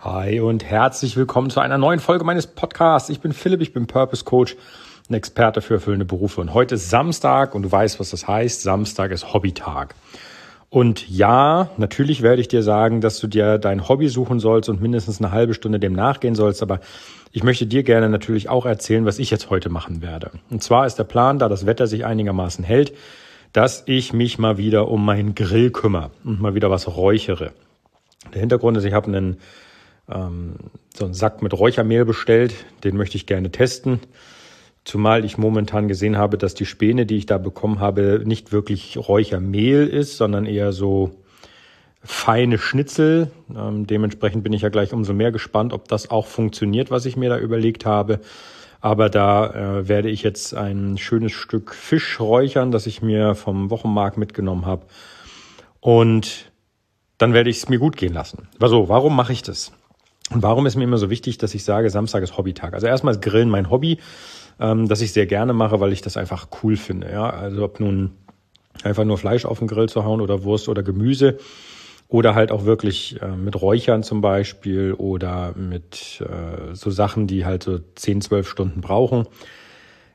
Hi und herzlich willkommen zu einer neuen Folge meines Podcasts. Ich bin Philipp, ich bin Purpose Coach, ein Experte für erfüllende Berufe. Und heute ist Samstag und du weißt, was das heißt. Samstag ist Hobbytag. Und ja, natürlich werde ich dir sagen, dass du dir dein Hobby suchen sollst und mindestens eine halbe Stunde dem nachgehen sollst. Aber ich möchte dir gerne natürlich auch erzählen, was ich jetzt heute machen werde. Und zwar ist der Plan, da das Wetter sich einigermaßen hält, dass ich mich mal wieder um meinen Grill kümmere und mal wieder was räuchere. Der Hintergrund ist, ich habe einen ähm, so einen Sack mit Räuchermehl bestellt. Den möchte ich gerne testen. Zumal ich momentan gesehen habe, dass die Späne, die ich da bekommen habe, nicht wirklich Räuchermehl ist, sondern eher so feine Schnitzel. Ähm, dementsprechend bin ich ja gleich umso mehr gespannt, ob das auch funktioniert, was ich mir da überlegt habe. Aber da äh, werde ich jetzt ein schönes Stück Fisch räuchern, das ich mir vom Wochenmarkt mitgenommen habe. Und dann werde ich es mir gut gehen lassen. Also, warum mache ich das? Und warum ist mir immer so wichtig, dass ich sage, Samstag ist Hobbytag? Also erstmal ist Grillen mein Hobby, ähm, das ich sehr gerne mache, weil ich das einfach cool finde. Ja, also ob nun einfach nur Fleisch auf den Grill zu hauen oder Wurst oder Gemüse oder halt auch wirklich äh, mit Räuchern zum Beispiel oder mit äh, so Sachen, die halt so 10, 12 Stunden brauchen.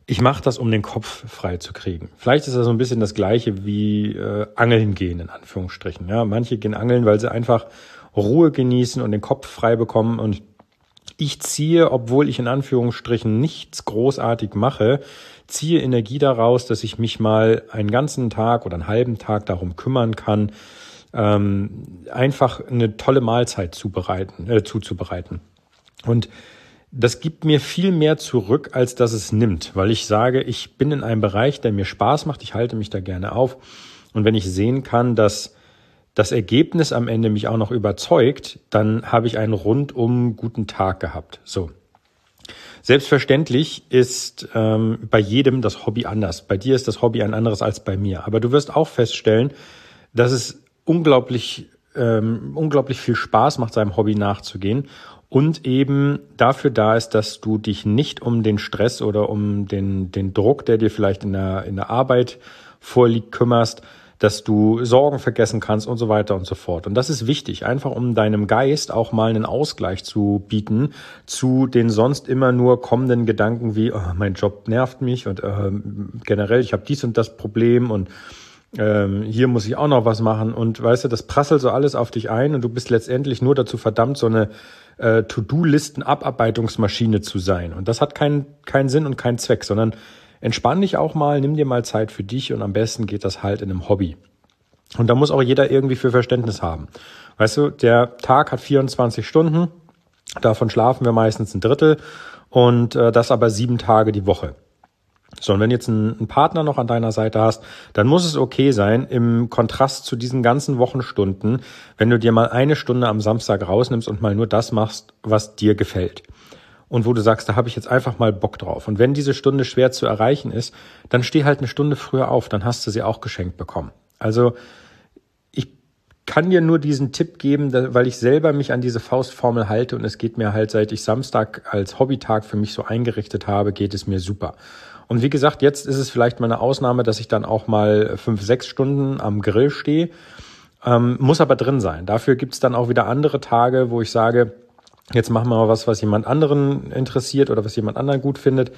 Ich mache das, um den Kopf frei zu kriegen. Vielleicht ist das so ein bisschen das gleiche wie äh, Angeln gehen, in Anführungsstrichen. Ja, manche gehen angeln, weil sie einfach Ruhe genießen und den Kopf frei bekommen. Und ich ziehe, obwohl ich in Anführungsstrichen nichts großartig mache, ziehe Energie daraus, dass ich mich mal einen ganzen Tag oder einen halben Tag darum kümmern kann, ähm, einfach eine tolle Mahlzeit zubereiten, äh, zuzubereiten. Und das gibt mir viel mehr zurück, als dass es nimmt, weil ich sage, ich bin in einem Bereich, der mir Spaß macht, ich halte mich da gerne auf. Und wenn ich sehen kann, dass das Ergebnis am Ende mich auch noch überzeugt, dann habe ich einen rundum guten Tag gehabt. So. Selbstverständlich ist ähm, bei jedem das Hobby anders. Bei dir ist das Hobby ein anderes als bei mir. Aber du wirst auch feststellen, dass es unglaublich, ähm, unglaublich viel Spaß macht, seinem Hobby nachzugehen und eben dafür da ist, dass du dich nicht um den Stress oder um den, den Druck, der dir vielleicht in der, in der Arbeit vorliegt, kümmerst, dass du Sorgen vergessen kannst und so weiter und so fort. Und das ist wichtig, einfach um deinem Geist auch mal einen Ausgleich zu bieten zu den sonst immer nur kommenden Gedanken wie, oh, mein Job nervt mich und äh, generell, ich habe dies und das Problem und ähm, hier muss ich auch noch was machen und weißt du, das prasselt so alles auf dich ein und du bist letztendlich nur dazu verdammt, so eine äh, To-Do-Listen-Abarbeitungsmaschine zu sein. Und das hat keinen keinen Sinn und keinen Zweck, sondern entspann dich auch mal, nimm dir mal Zeit für dich und am besten geht das halt in einem Hobby. Und da muss auch jeder irgendwie für Verständnis haben. Weißt du, der Tag hat 24 Stunden, davon schlafen wir meistens ein Drittel und äh, das aber sieben Tage die Woche. So, und wenn jetzt ein, ein Partner noch an deiner Seite hast, dann muss es okay sein, im Kontrast zu diesen ganzen Wochenstunden, wenn du dir mal eine Stunde am Samstag rausnimmst und mal nur das machst, was dir gefällt und wo du sagst, da habe ich jetzt einfach mal Bock drauf. Und wenn diese Stunde schwer zu erreichen ist, dann steh halt eine Stunde früher auf, dann hast du sie auch geschenkt bekommen. Also ich kann dir nur diesen Tipp geben, weil ich selber mich an diese Faustformel halte und es geht mir halt, seit ich Samstag als Hobbytag für mich so eingerichtet habe, geht es mir super. Und wie gesagt, jetzt ist es vielleicht mal eine Ausnahme, dass ich dann auch mal fünf, sechs Stunden am Grill stehe, ähm, muss aber drin sein. Dafür gibt's dann auch wieder andere Tage, wo ich sage, jetzt machen wir mal was, was jemand anderen interessiert oder was jemand anderen gut findet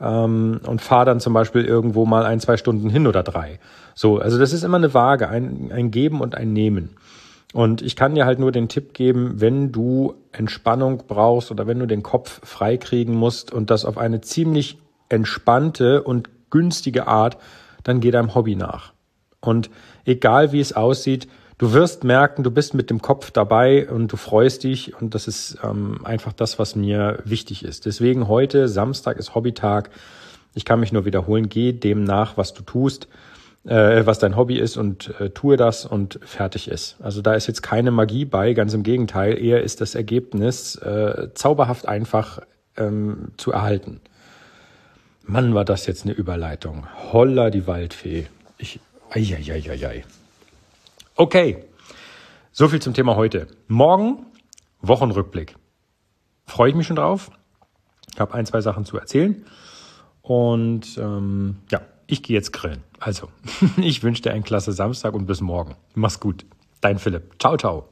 ähm, und fahre dann zum Beispiel irgendwo mal ein, zwei Stunden hin oder drei. So, also das ist immer eine Waage, ein, ein Geben und ein Nehmen. Und ich kann dir halt nur den Tipp geben, wenn du Entspannung brauchst oder wenn du den Kopf freikriegen musst und das auf eine ziemlich entspannte und günstige Art, dann geh deinem Hobby nach. Und egal wie es aussieht, du wirst merken, du bist mit dem Kopf dabei und du freust dich und das ist ähm, einfach das, was mir wichtig ist. Deswegen heute, Samstag ist Hobbytag. Ich kann mich nur wiederholen, geh dem nach, was du tust, äh, was dein Hobby ist und äh, tue das und fertig ist. Also da ist jetzt keine Magie bei, ganz im Gegenteil, eher ist das Ergebnis äh, zauberhaft einfach ähm, zu erhalten. Mann, war das jetzt eine Überleitung. Holla die Waldfee. Ich, ei, ei, ei, ei, ei. Okay, so viel zum Thema heute. Morgen Wochenrückblick. Freue ich mich schon drauf. Ich habe ein, zwei Sachen zu erzählen. Und ähm, ja, ich gehe jetzt grillen. Also, ich wünsche dir einen klasse Samstag und bis morgen. Mach's gut. Dein Philipp. Ciao, ciao.